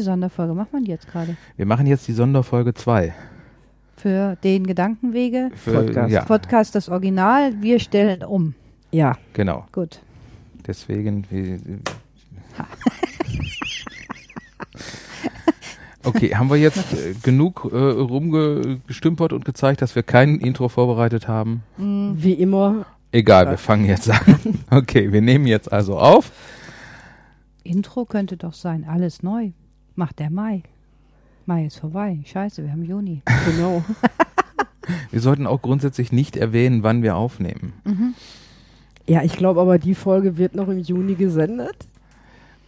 Welche Sonderfolge macht man jetzt gerade? Wir machen jetzt die Sonderfolge 2. Für den Gedankenwege Für, Podcast. Ja, Podcast das Original. Wir stellen um. Ja, genau. Gut. Deswegen. wie- Okay, haben wir jetzt äh, genug äh, rumgestümpert und gezeigt, dass wir kein Intro vorbereitet haben? wie immer. Egal, wir fangen jetzt an. Okay, wir nehmen jetzt also auf. Intro könnte doch sein. Alles neu. Macht der Mai. Mai ist vorbei. Scheiße, wir haben Juni. Genau. Wir sollten auch grundsätzlich nicht erwähnen, wann wir aufnehmen. Ja, ich glaube aber, die Folge wird noch im Juni gesendet.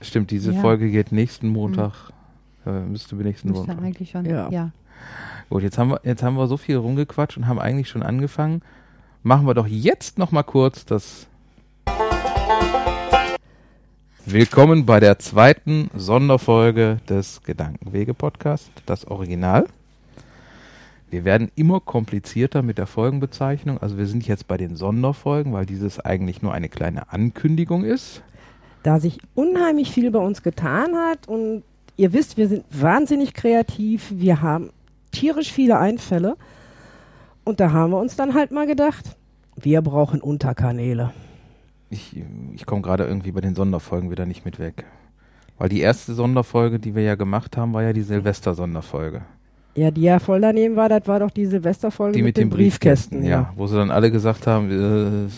Stimmt, diese Ja. Folge geht nächsten Montag. Äh, müsste wir nächsten Montag. eigentlich schon. Ja. ja. Gut, jetzt haben wir jetzt haben wir so viel rumgequatscht und haben eigentlich schon angefangen. Machen wir doch jetzt noch mal kurz das Willkommen bei der zweiten Sonderfolge des Gedankenwege Podcast, das Original. Wir werden immer komplizierter mit der Folgenbezeichnung. Also wir sind jetzt bei den Sonderfolgen, weil dieses eigentlich nur eine kleine Ankündigung ist. Da sich unheimlich viel bei uns getan hat und ihr wisst, wir sind wahnsinnig kreativ. Wir haben tierisch viele Einfälle. Und da haben wir uns dann halt mal gedacht, wir brauchen Unterkanäle. Ich, ich komme gerade irgendwie bei den Sonderfolgen wieder nicht mit weg. Weil die erste Sonderfolge, die wir ja gemacht haben, war ja die Silvester-Sonderfolge. Ja, die ja voll daneben war, das war doch die Silvesterfolge Die mit, den Briefkästen, ja. Wo sie dann alle gesagt haben, äh,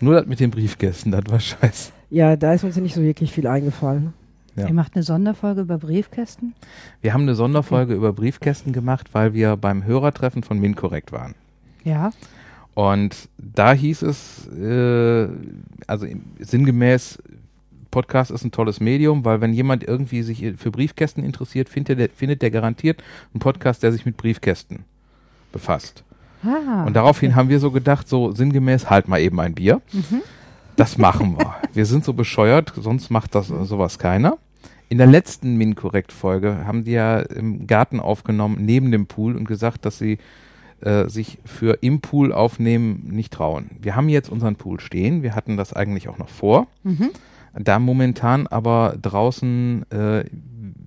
nur das mit den Briefkästen, das war scheiße. Ja, da ist uns nicht so wirklich viel eingefallen. Ja. Ihr macht eine Sonderfolge über Briefkästen? Wir haben eine Sonderfolge über Briefkästen gemacht, weil wir beim Hörertreffen von MinCorrect waren. Ja. Und da hieß es, äh, also sinngemäß, Podcast ist ein tolles Medium, weil wenn jemand irgendwie sich für Briefkästen interessiert, findet der, findet der garantiert einen Podcast, der sich mit Briefkästen befasst. Ah, Und daraufhin haben wir so gedacht, so sinngemäß, halt mal eben ein Bier. Das machen wir. wir sind so bescheuert, sonst macht das sowas keiner. In der letzten Minkorrekt-Folge haben die ja im Garten aufgenommen, neben dem Pool und gesagt, dass sie äh, sich für im Pool aufnehmen nicht trauen. Wir haben jetzt unseren Pool stehen. Wir hatten das eigentlich auch noch vor. Mhm. Da momentan aber draußen, äh,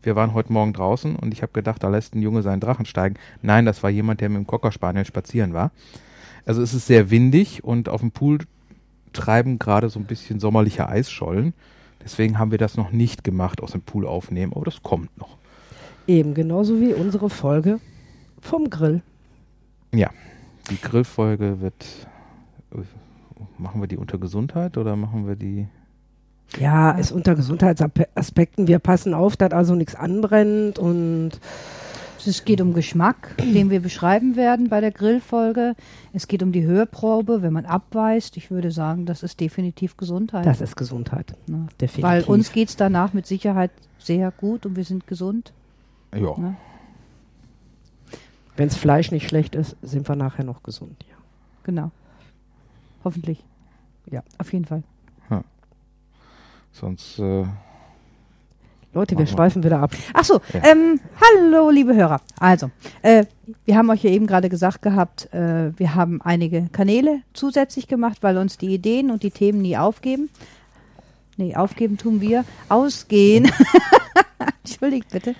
wir waren heute Morgen draußen und ich habe gedacht, da lässt ein Junge seinen Drachen steigen. Nein, das war jemand, der mit dem Cocker Spaniel spazieren war. Also es ist sehr windig und auf dem Pool treiben gerade so ein bisschen sommerliche Eisschollen. Deswegen haben wir das noch nicht gemacht, aus dem Pool aufnehmen, aber das kommt noch. Eben genauso wie unsere Folge vom Grill. Die Grillfolge wird. Machen wir die unter Gesundheit oder machen wir die. Ja, ist unter Gesundheitsaspekten. Wir passen auf, dass also nichts anbrennt und Es geht um Geschmack, den wir beschreiben werden bei der Grillfolge. Es geht um die Hörprobe, wenn man abweist. Ich würde sagen, das ist definitiv Gesundheit. das ist Gesundheit. Ne? Definitiv. Weil uns geht es danach mit Sicherheit sehr gut und wir sind gesund. Ja. Ne? Wenns Fleisch nicht schlecht ist, sind wir nachher noch gesund. Ja. Genau. Hoffentlich. Ja. Auf jeden Fall. Sonst. Äh, Leute, wir. schweifen wieder ab. Ach so, Ja. ähm, hallo liebe Hörer. Also, äh, wir haben euch ja eben gerade gesagt gehabt, äh, wir haben einige Kanäle zusätzlich gemacht, weil uns die Ideen und die Themen nie aufgeben. Nee, aufgeben tun wir. Ausgehen. Entschuldigt bitte.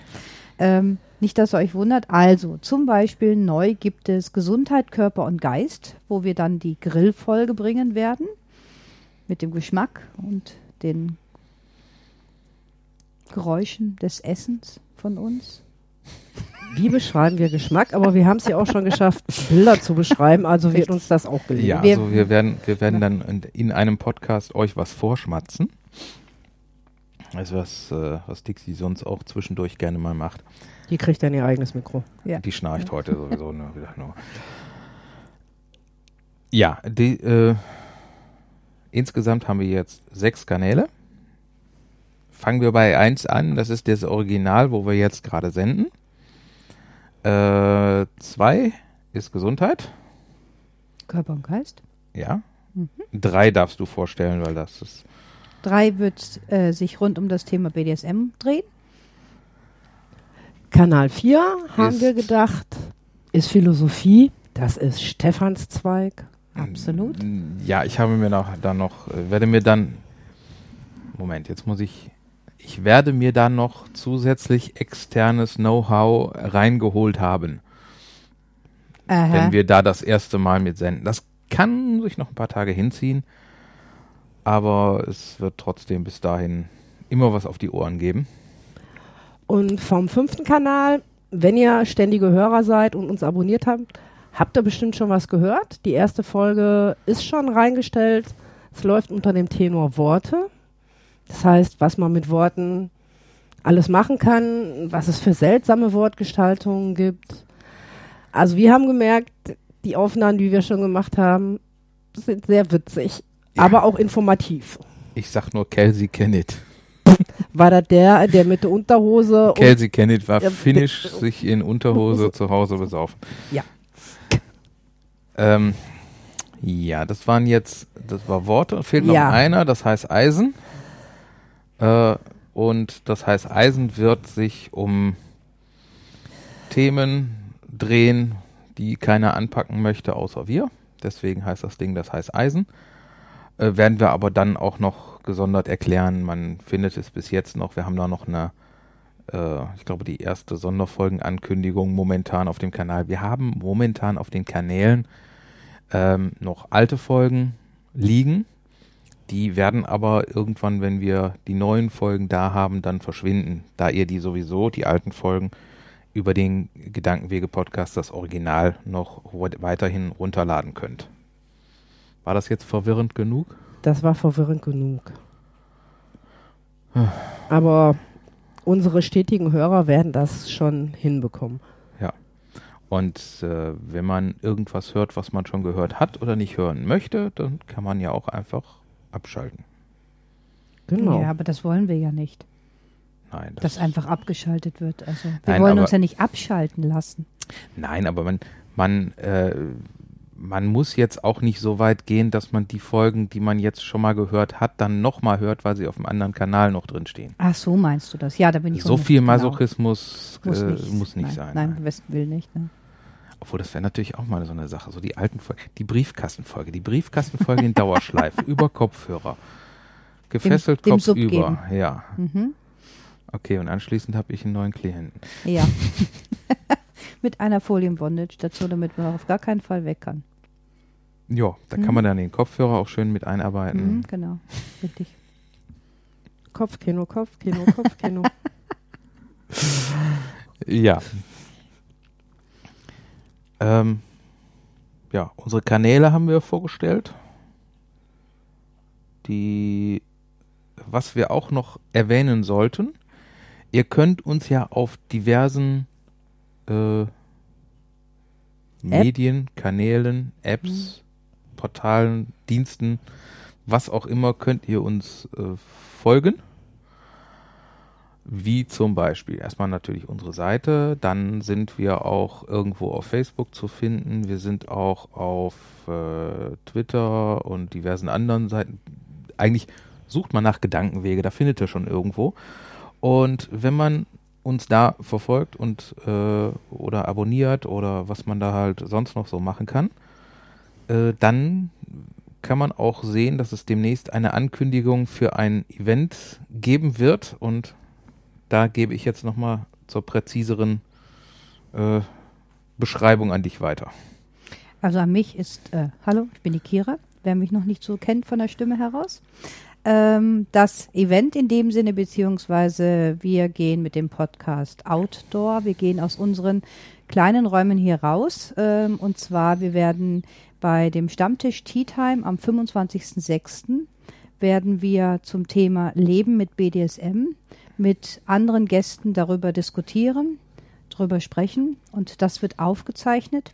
Ähm, nicht, dass ihr euch wundert. Also, zum Beispiel neu gibt es Gesundheit, Körper und Geist, wo wir dann die Grillfolge bringen werden. Mit dem Geschmack und den Geräuschen des Essens von uns. Wie beschreiben wir Geschmack? Aber wir haben es ja auch schon geschafft, Bilder zu beschreiben, also wird uns das auch gelingen. ja, Wir- also wir werden, wir werden dann in einem Podcast euch was vorschmatzen. Also was, äh, was Dixie sonst auch zwischendurch gerne mal macht. Die kriegt dann ihr eigenes Mikro. Ja. Die schnarcht heute sowieso nur wieder nur. Ja, die, äh, insgesamt haben wir jetzt sechs Kanäle. Fangen wir bei eins an, das ist das Original, wo wir jetzt gerade senden. Äh, zwei ist Gesundheit. Körper und Geist. Ja. Mhm. Drei darfst du vorstellen, weil das ist. Drei wird äh, sich rund um das Thema BDSM drehen. Kanal 4 haben Ist- wir gedacht, ist Philosophie. Das ist Stefans Zweig. Absolut. Ja, ich habe mir noch, dann noch, äh, werde mir dann. Moment, jetzt muss ich. ich werde mir da noch zusätzlich externes Know-how reingeholt haben, Aha. wenn wir da das erste Mal mit senden. Das kann sich noch ein paar Tage hinziehen, aber es wird trotzdem bis dahin immer was auf die Ohren geben. Und vom fünften Kanal, wenn ihr ständige Hörer seid und uns abonniert habt, habt ihr bestimmt schon was gehört. Die erste Folge ist schon reingestellt. Es läuft unter dem Tenor Worte. Das heißt, was man mit Worten alles machen kann, was es für seltsame Wortgestaltungen gibt. Also wir haben gemerkt, die Aufnahmen, die wir schon gemacht haben, sind sehr witzig, Ja. aber auch informativ. Ich sag nur Kelsey Kennett. War da der, der mit der Unterhose Kelsey Kennett war finnisch, sich in Unterhose zu Hause besaufen. Ja. Ähm, ja, das waren jetzt, das war Worte. Fehlt noch Ja. einer, das heißt Eisen. Äh, und das heißt Eisen wird sich um Themen drehen, die keiner anpacken möchte, außer wir. Deswegen heißt das Ding, das heißt Eisen. Äh, werden wir aber dann auch noch gesondert erklären. Man findet es bis jetzt noch. Wir haben da noch eine, äh, ich glaube, die erste Sonderfolgenankündigung momentan auf dem Kanal. Wir haben momentan auf den Kanälen ähm, noch alte Folgen liegen. Die werden aber irgendwann, wenn wir die neuen Folgen da haben, dann verschwinden, da ihr die sowieso, die alten Folgen, über den Gedankenwege-Podcast, das Original, noch weiterhin runterladen könnt. War das jetzt verwirrend genug? Das war verwirrend genug. Aber unsere stetigen Hörer werden das schon hinbekommen. Und äh, wenn man irgendwas hört, was man schon gehört hat oder nicht hören möchte, dann kann man ja auch einfach abschalten. Genau. Ja, aber das wollen wir ja nicht, Nein, das dass einfach abgeschaltet wird. Also wir Nein, wollen aber- uns ja nicht abschalten lassen. Nein, aber man, man, äh, man muss jetzt auch nicht so weit gehen, dass man die Folgen, die man jetzt schon mal gehört hat, dann nochmal hört, weil sie auf einem anderen Kanal noch drin stehen. Ach so meinst du das? Ja, da bin ich So viel genau. Masochismus muss äh, nicht, muss nicht nein, sein. Nein, nein. besten Willen nicht. Ne? Obwohl, das wäre natürlich auch mal so eine Sache. So die alten Folgen, die Briefkastenfolge, die Briefkastenfolge in Dauerschleife, über Kopfhörer. Gefesselt, dem Kopf Sub über. Ja. Mhm. Okay, und anschließend habe ich einen neuen Klienten. Ja. Mit einer Folienbondage dazu, damit man auf gar keinen Fall weg kann. Ja, da Mhm. kann man dann den Kopfhörer auch schön mit einarbeiten. Mhm, genau, richtig. Kopfkino, Kopfkino, Kopfkino. Ja. Ähm, ja, unsere Kanäle haben wir vorgestellt. Die, was wir auch noch erwähnen sollten, ihr könnt uns ja auf diversen äh, Medien, Kanälen, Apps, Portalen, Diensten, was auch immer, könnt ihr uns äh, folgen. Wie zum Beispiel erstmal natürlich unsere Seite, dann sind wir auch irgendwo auf Facebook zu finden, wir sind auch auf äh, Twitter und diversen anderen Seiten. Eigentlich sucht man nach Gedankenwege, da findet ihr schon irgendwo. Und wenn man uns da verfolgt und äh, oder abonniert oder was man da halt sonst noch so machen kann, äh, dann kann man auch sehen, dass es demnächst eine Ankündigung für ein Event geben wird und da gebe ich jetzt nochmal zur präziseren äh, Beschreibung an dich weiter. Also an mich ist, äh, hallo, ich bin die Kira, wer mich noch nicht so kennt von der Stimme heraus. Ähm, das Event in dem Sinne, beziehungsweise wir gehen mit dem Podcast Outdoor, wir gehen aus unseren kleinen Räumen hier raus. Ähm, und zwar, wir werden bei dem Stammtisch Tea Time am 25.06. werden wir zum Thema Leben mit BDSM mit anderen Gästen darüber diskutieren, darüber sprechen und das wird aufgezeichnet.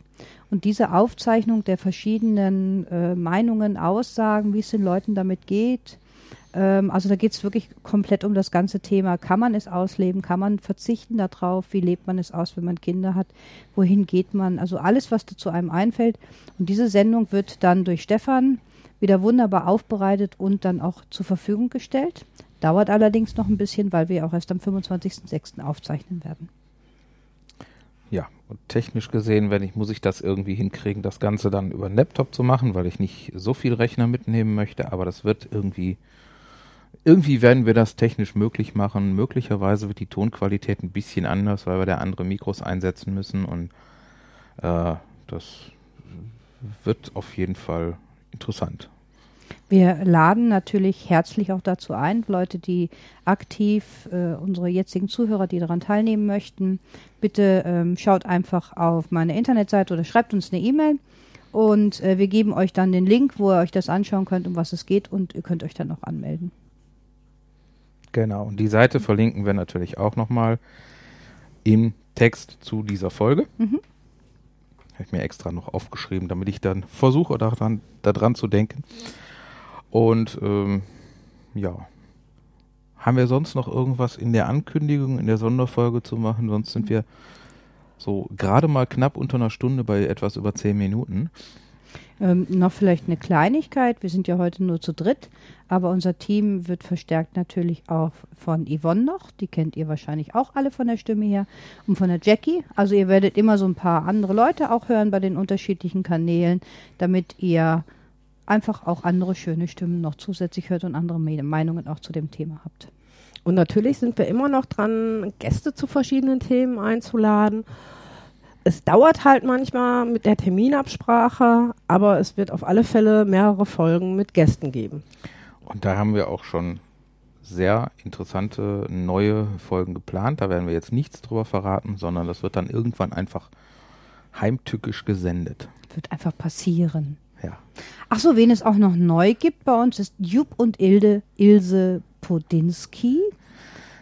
Und diese Aufzeichnung der verschiedenen äh, Meinungen, Aussagen, wie es den Leuten damit geht, ähm, also da geht es wirklich komplett um das ganze Thema. Kann man es ausleben? Kann man verzichten darauf? Wie lebt man es aus, wenn man Kinder hat? Wohin geht man? Also alles, was dazu einem einfällt. Und diese Sendung wird dann durch Stefan wieder wunderbar aufbereitet und dann auch zur Verfügung gestellt. Dauert allerdings noch ein bisschen, weil wir auch erst am 25.06. aufzeichnen werden. Ja, und technisch gesehen, wenn ich, muss ich das irgendwie hinkriegen, das Ganze dann über einen Laptop zu machen, weil ich nicht so viel Rechner mitnehmen möchte, aber das wird irgendwie irgendwie werden wir das technisch möglich machen. Möglicherweise wird die Tonqualität ein bisschen anders, weil wir da andere Mikros einsetzen müssen und äh, das wird auf jeden Fall interessant. Wir laden natürlich herzlich auch dazu ein, Leute, die aktiv, äh, unsere jetzigen Zuhörer, die daran teilnehmen möchten, bitte ähm, schaut einfach auf meine Internetseite oder schreibt uns eine E-Mail und äh, wir geben euch dann den Link, wo ihr euch das anschauen könnt, um was es geht und ihr könnt euch dann auch anmelden. Genau, und die Seite verlinken wir natürlich auch nochmal im Text zu dieser Folge. Mhm. Habe ich mir extra noch aufgeschrieben, damit ich dann versuche, daran, daran zu denken. Und ähm, ja, haben wir sonst noch irgendwas in der Ankündigung, in der Sonderfolge zu machen? Sonst sind wir so gerade mal knapp unter einer Stunde bei etwas über zehn Minuten. Ähm, noch vielleicht eine Kleinigkeit. Wir sind ja heute nur zu dritt, aber unser Team wird verstärkt natürlich auch von Yvonne noch. Die kennt ihr wahrscheinlich auch alle von der Stimme her. Und von der Jackie. Also ihr werdet immer so ein paar andere Leute auch hören bei den unterschiedlichen Kanälen, damit ihr einfach auch andere schöne Stimmen noch zusätzlich hört und andere Meinungen auch zu dem Thema habt. Und natürlich sind wir immer noch dran, Gäste zu verschiedenen Themen einzuladen es dauert halt manchmal mit der Terminabsprache, aber es wird auf alle Fälle mehrere Folgen mit Gästen geben. Und da haben wir auch schon sehr interessante neue Folgen geplant. Da werden wir jetzt nichts drüber verraten, sondern das wird dann irgendwann einfach heimtückisch gesendet. Wird einfach passieren. Ja. Ach so, wen es auch noch neu gibt bei uns ist Jupp und Ilde, Ilse Podinski.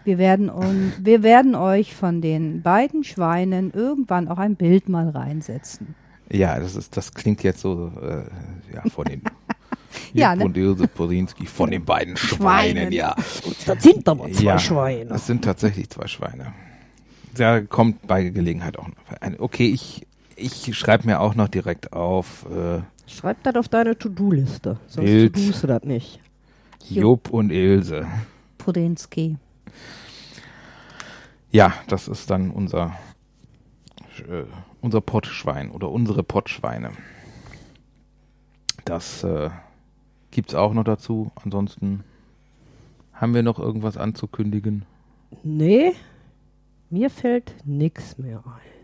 Wir werden, und, wir werden euch von den beiden Schweinen irgendwann auch ein Bild mal reinsetzen. Ja, das ist, das klingt jetzt so, äh, ja, von den ja, ne? und Ilse Porinski, von den beiden Schweinen, Schweinen. ja. Das sind aber zwei ja, Schweine. Das sind tatsächlich zwei Schweine. Da kommt bei Gelegenheit auch noch ein. Okay, ich, ich schreibe mir auch noch direkt auf äh, Schreib das auf deine To-Do-Liste, sonst to-dost du das nicht. Jupp und Ilse. Podinski. Ja, das ist dann unser, äh, unser Pottschwein oder unsere Pottschweine. Das äh, gibt's auch noch dazu. Ansonsten haben wir noch irgendwas anzukündigen. Nee, mir fällt nix mehr ein.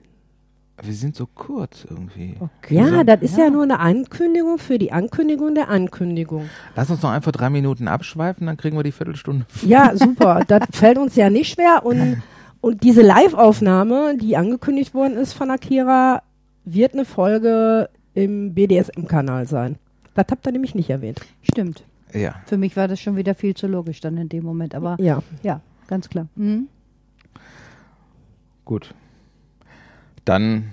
Wir sind so kurz irgendwie. Ja, das ist ja. nur eine Ankündigung für die Ankündigung der Ankündigung. Lass uns noch einfach drei Minuten abschweifen, dann kriegen wir die Viertelstunde. Ja, super. das fällt uns ja nicht schwer. Und, und diese Live-Aufnahme, die angekündigt worden ist von Akira, wird eine Folge im BDSM-Kanal sein. Das habt ihr nämlich nicht erwähnt. Stimmt. Ja. Für mich war das schon wieder viel zu logisch dann in dem Moment, aber Ja. ja, ganz klar. Mhm. Gut. Dann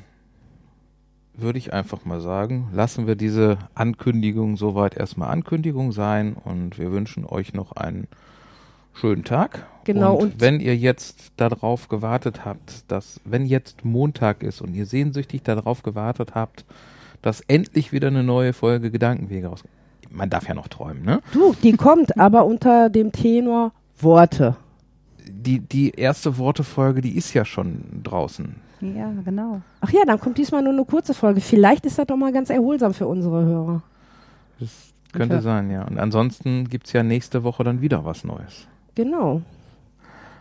würde ich einfach mal sagen, lassen wir diese Ankündigung soweit erstmal Ankündigung sein und wir wünschen euch noch einen schönen Tag. Genau, Und, und- wenn ihr jetzt darauf gewartet habt, dass, wenn jetzt Montag ist und ihr sehnsüchtig darauf gewartet habt, dass endlich wieder eine neue Folge Gedankenwege raus. Man darf ja noch träumen, ne? Du, die kommt aber unter dem Tenor Worte. Die, die erste Wortefolge, die ist ja schon draußen. Ja, genau. Ach ja, dann kommt diesmal nur eine kurze Folge. Vielleicht ist das doch mal ganz erholsam für unsere Hörer. Das könnte Okay. sein, ja. Und ansonsten gibt's ja nächste Woche dann wieder was Neues. Genau.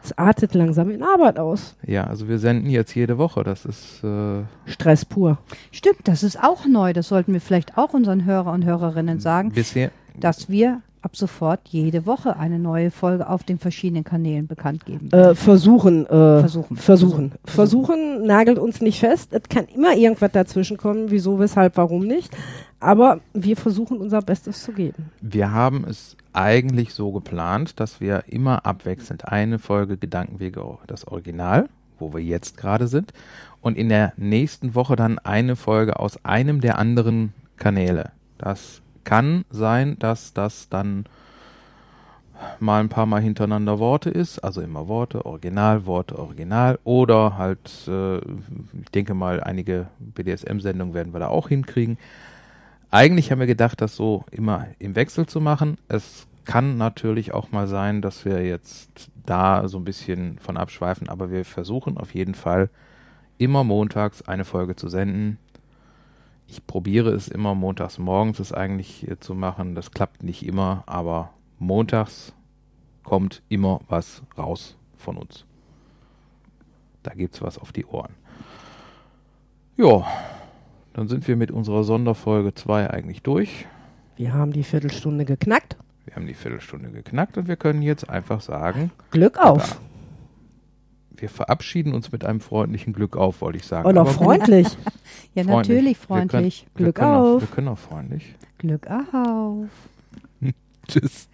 Es artet langsam in Arbeit aus. Ja, also wir senden jetzt jede Woche. Das ist äh, Stress pur. Stimmt, das ist auch neu. Das sollten wir vielleicht auch unseren Hörer und Hörerinnen sagen, bisher. dass wir ab sofort jede Woche eine neue Folge auf den verschiedenen Kanälen bekannt geben. Äh, versuchen, äh, Versuchen. versuchen. Versuchen nagelt uns nicht fest. Es kann immer irgendwas dazwischen kommen. Wieso, weshalb, warum nicht. Aber wir versuchen unser Bestes zu geben. Wir haben es eigentlich so geplant, dass wir immer abwechselnd eine Folge Gedankenwege, das Original, wo wir jetzt gerade sind, und in der nächsten Woche dann eine Folge aus einem der anderen Kanäle. Das kann sein, dass das dann mal ein paar Mal hintereinander Worte ist, also immer Worte, Original, Worte, Original, oder halt, äh, ich denke mal, einige BDSM-Sendungen werden wir da auch hinkriegen. Eigentlich haben wir gedacht, das so immer im Wechsel zu machen. Es kann natürlich auch mal sein, dass wir jetzt da so ein bisschen von abschweifen, aber wir versuchen auf jeden Fall immer montags eine Folge zu senden. Ich probiere es immer montags morgens es eigentlich äh, zu machen. Das klappt nicht immer, aber montags kommt immer was raus von uns. Da gibt's was auf die Ohren. Ja, dann sind wir mit unserer Sonderfolge 2 eigentlich durch. Wir haben die Viertelstunde geknackt. Wir haben die Viertelstunde geknackt und wir können jetzt einfach sagen, Glück auf. Wir verabschieden uns mit einem freundlichen Glück auf, wollte ich sagen. Oder Aber freundlich. Ja, freundlich. natürlich Wir freundlich. können, wir Glück können Auch, auf. wir können auch freundlich. Glück auf. Tschüss.